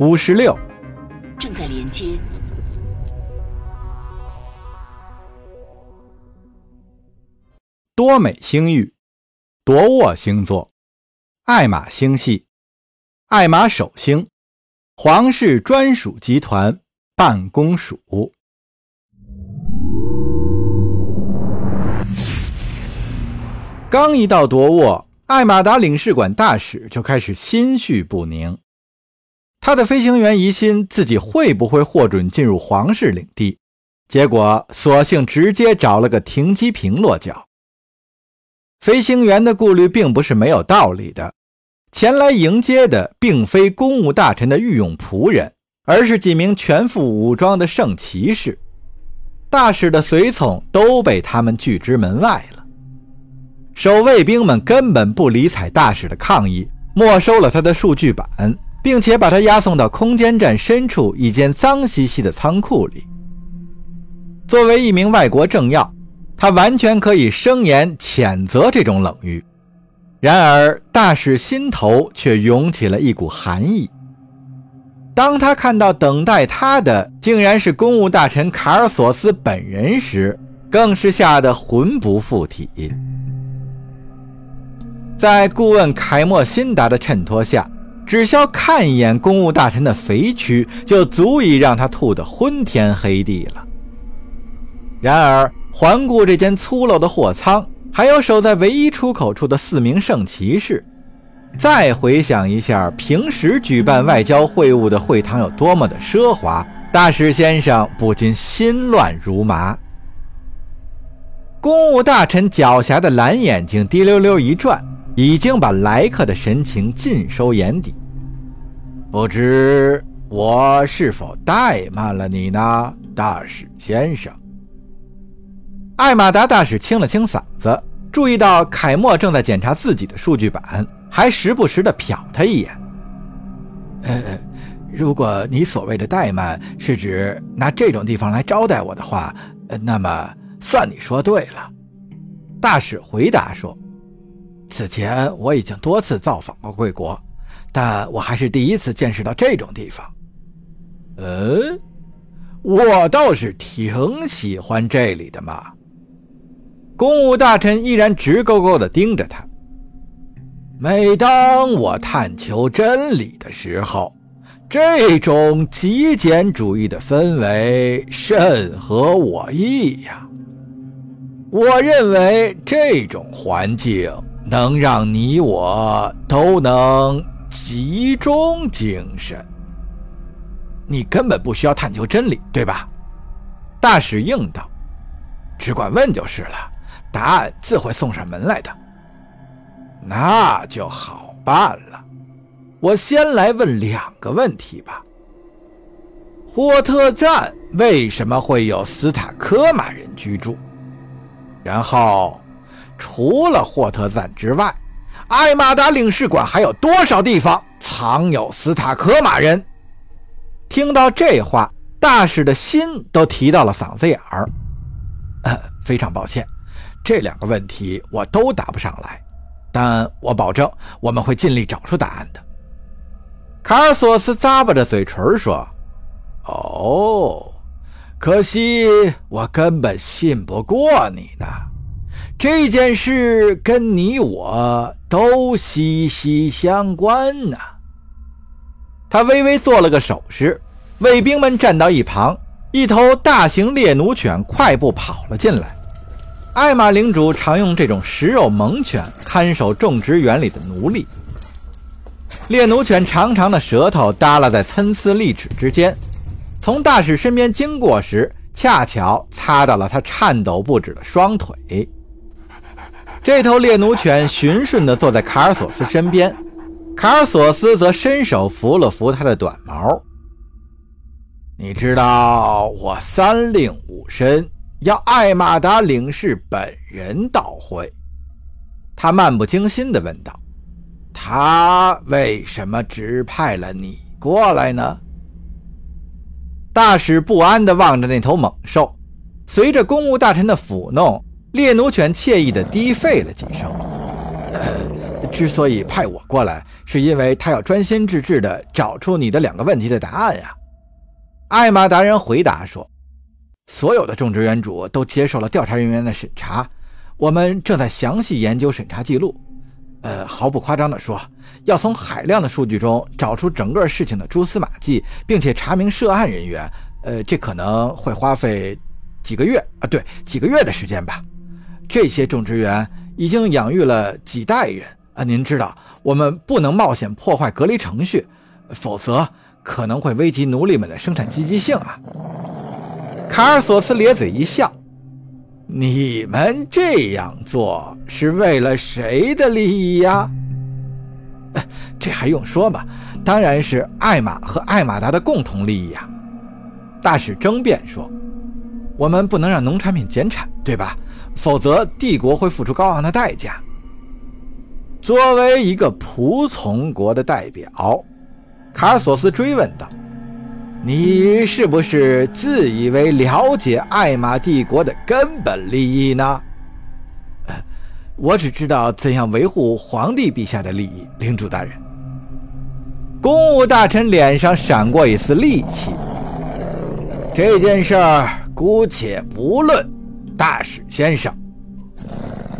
五十六，正在连接。多美星域，夺沃星座，艾玛星系，艾玛首星，皇室专属集团办公署。刚一到夺沃，艾玛达领事馆大使就开始心绪不宁。他的飞行员疑心自己会不会获准进入皇室领地，结果索性直接找了个停机坪落脚。飞行员的顾虑并不是没有道理的，前来迎接的并非公务大臣的御用仆人，而是几名全副武装的圣骑士。大使的随从都被他们拒之门外了。守卫兵们根本不理睬大使的抗议，没收了他的数据板，并且把他押送到空间站深处一间脏兮兮的仓库里。作为一名外国政要，他完全可以声言谴责这种冷遇。然而，大使心头却涌起了一股寒意。当他看到等待他的竟然是公务大臣卡尔索斯本人时，更是吓得魂不附体。在顾问凯莫辛达的衬托下，只需要看一眼公务大臣的肥躯，就足以让他吐得昏天黑地了。然而，环顾这间粗陋的货仓，还有守在唯一出口处的四名圣骑士，再回想一下平时举办外交会晤的会堂有多么的奢华，大使先生不禁心乱如麻。公务大臣狡黠的蓝眼睛滴溜溜一转。已经把来客的神情尽收眼底，不知我是否怠慢了你呢，大使先生？艾玛达大使清了清嗓子，注意到凯莫正在检查自己的数据板，还时不时的瞟他一眼。呃，如果你所谓的怠慢是指拿这种地方来招待我的话，那么算你说对了。大使回答说。此前我已经多次造访过贵国，但我还是第一次见识到这种地方。嗯，我倒是挺喜欢这里的嘛。公务大臣依然直勾勾地盯着他。每当我探求真理的时候，这种极简主义的氛围甚合我意呀。我认为这种环境。能让你我都能集中精神。你根本不需要探求真理，对吧？大使应道：“只管问就是了，答案自会送上门来的。”那就好办了。我先来问两个问题吧。霍特赞为什么会有斯塔科马人居住？然后。除了霍特赞之外，艾马达领事馆还有多少地方藏有斯塔克马人？听到这话，大使的心都提到了嗓子眼儿。非常抱歉，这两个问题我都答不上来，但我保证我们会尽力找出答案的。卡尔索斯咂巴着嘴唇说：“哦，可惜我根本信不过你呢。”这件事跟你我都息息相关呐。他微微做了个手势，卫兵们站到一旁。一头大型猎奴犬快步跑了进来。艾玛领主常用这种食肉猛犬看守种植园里的奴隶。猎奴犬长长的舌头耷拉在参差利齿之间，从大使身边经过时，恰巧擦到了他颤抖不止的双腿。这头猎奴犬循顺地坐在卡尔索斯身边，卡尔索斯则伸手扶了扶他的短毛。你知道我三令五申要艾玛达领事本人到会，他漫不经心地问道：“他为什么指派了你过来呢？”大使不安地望着那头猛兽，随着公务大臣的抚弄。猎奴犬惬意地低吠了几声，之所以派我过来，是因为他要专心致志地找出你的两个问题的答案呀。”艾玛达人回答说：“所有的种植园主都接受了调查人员的审查，我们正在详细研究审查记录。呃，毫不夸张地说，要从海量的数据中找出整个事情的蛛丝马迹，并且查明涉案人员，呃，这可能会花费几个月啊，对，几个月的时间吧。这些种植园已经养育了几代人啊，您知道，我们不能冒险破坏隔离程序，否则。”可能会危及奴隶们的生产积极性啊！卡尔索斯咧嘴一笑：“你们这样做是为了谁的利益呀？这还用说吗？当然是艾玛和艾玛达的共同利益呀！”大使争辩说：“我们不能让农产品减产，对吧？否则帝国会付出高昂的代价。”作为一个仆从国的代表。卡尔索斯追问道：“你是不是自以为了解艾玛帝国的根本利益呢？”“我只知道怎样维护皇帝陛下的利益，领主大人。”公务大臣脸上闪过一丝戾气。这件事儿姑且不论，大使先生。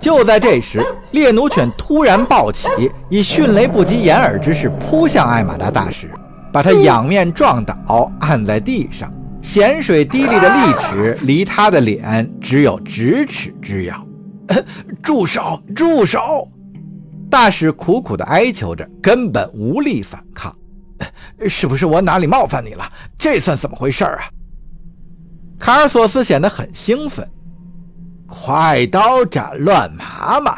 就在这时，猎奴犬突然暴起，以迅雷不及掩耳之势扑向艾玛达大使，把他仰面撞倒，按在地上。咸水滴沥的利齿离他的脸只有咫尺之遥。住手！住手！大使苦苦地哀求着，根本无力反抗。是不是我哪里冒犯你了？这算怎么回事啊？卡尔索斯显得很兴奋。快刀斩乱麻嘛，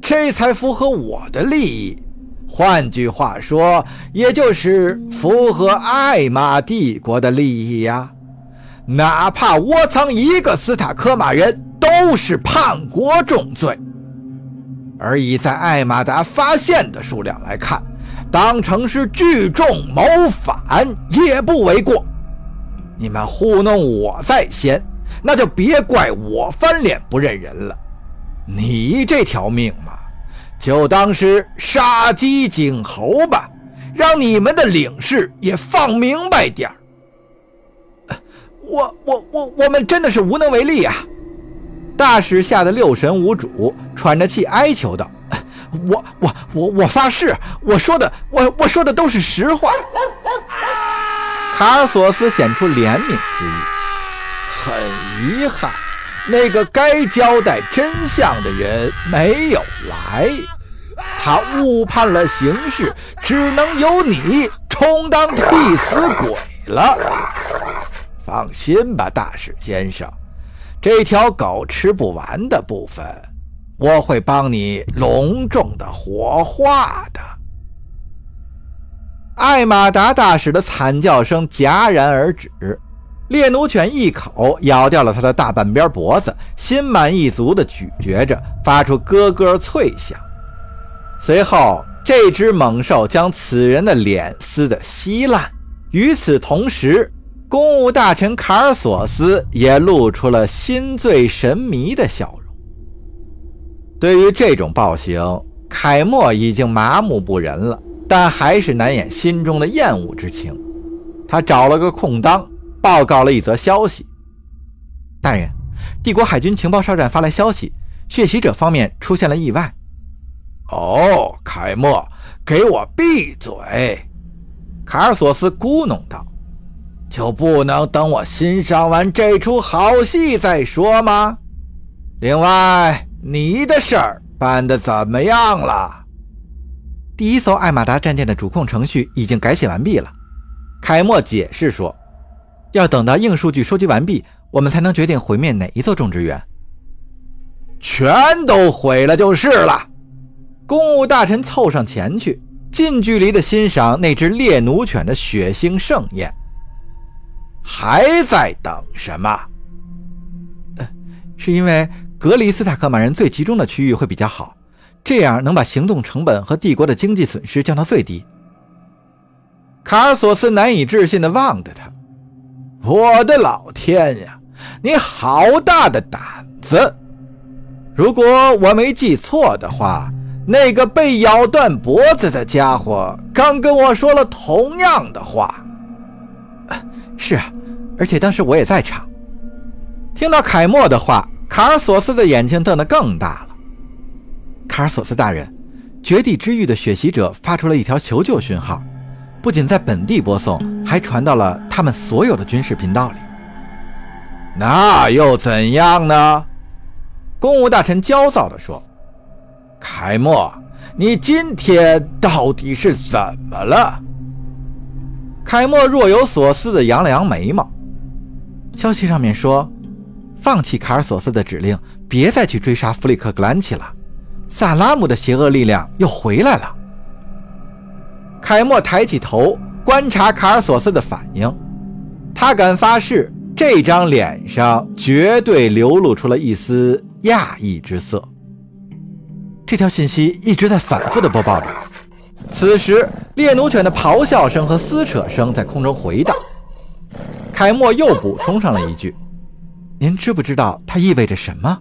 这才符合我的利益。换句话说，也就是符合艾玛帝国的利益呀。哪怕窝藏一个斯塔科马人，都是叛国重罪。而以在艾玛达发现的数量来看，当成是聚众谋反也不为过。你们糊弄我在先。那就别怪我翻脸不认人了。你这条命嘛，就当是杀鸡儆猴吧，让你们的领事也放明白点儿。我我我我们真的是无能为力啊！大使吓得六神无主，喘着气哀求道：“我我我我发誓，我说的我我说的都是实话。”卡尔索斯显出怜悯之意。很遗憾，那个该交代真相的人没有来，他误判了形势，只能由你充当替死鬼了。放心吧，大使先生，这条狗吃不完的部分，我会帮你隆重的火化的。艾玛达大使的惨叫声戛然而止。猎奴犬一口咬掉了他的大半边脖子，心满意足地咀嚼着，发出咯咯脆响。随后，这只猛兽将此人的脸撕得稀烂。与此同时，公务大臣卡尔索斯也露出了心醉神迷的笑容。对于这种暴行，凯莫已经麻木不仁了，但还是难掩心中的厌恶之情。他找了个空当。报告了一则消息，大人，帝国海军情报哨站发来消息，血洗者方面出现了意外。哦，凯莫，给我闭嘴！卡尔索斯咕哝道：“就不能等我欣赏完这出好戏再说吗？另外，你的事儿办得怎么样了？第一艘艾玛达战舰的主控程序已经改写完毕了。”凯莫解释说。要等到硬数据收集完毕，我们才能决定毁灭哪一座种植园。全都毁了就是了。公务大臣凑上前去，近距离的欣赏那只猎奴犬的血腥盛宴。还在等什么？是因为隔离斯塔克马人最集中的区域会比较好，这样能把行动成本和帝国的经济损失降到最低。卡尔索斯难以置信地望着他。我的老天呀！你好大的胆子！如果我没记错的话，那个被咬断脖子的家伙刚跟我说了同样的话。是啊，而且当时我也在场。听到凯莫的话，卡尔索斯的眼睛瞪得更大了。卡尔索斯大人，绝地之域的血袭者发出了一条求救讯号，不仅在本地播送，还传到了他们所有的军事频道里。那又怎样呢？公务大臣焦躁地说：“凯莫，你今天到底是怎么了？”凯莫若有所思地扬了扬眉毛。消息上面说，放弃卡尔索斯的指令，别再去追杀弗里克格兰奇了。萨拉姆的邪恶力量又回来了。凯莫抬起头观察卡尔索斯的反应，他敢发誓，这张脸上绝对流露出了一丝讶异之色。这条信息一直在反复的播报着。此时，猎奴犬的咆哮声和撕扯声在空中回荡。凯莫又补充上了一句：“您知不知道它意味着什么？”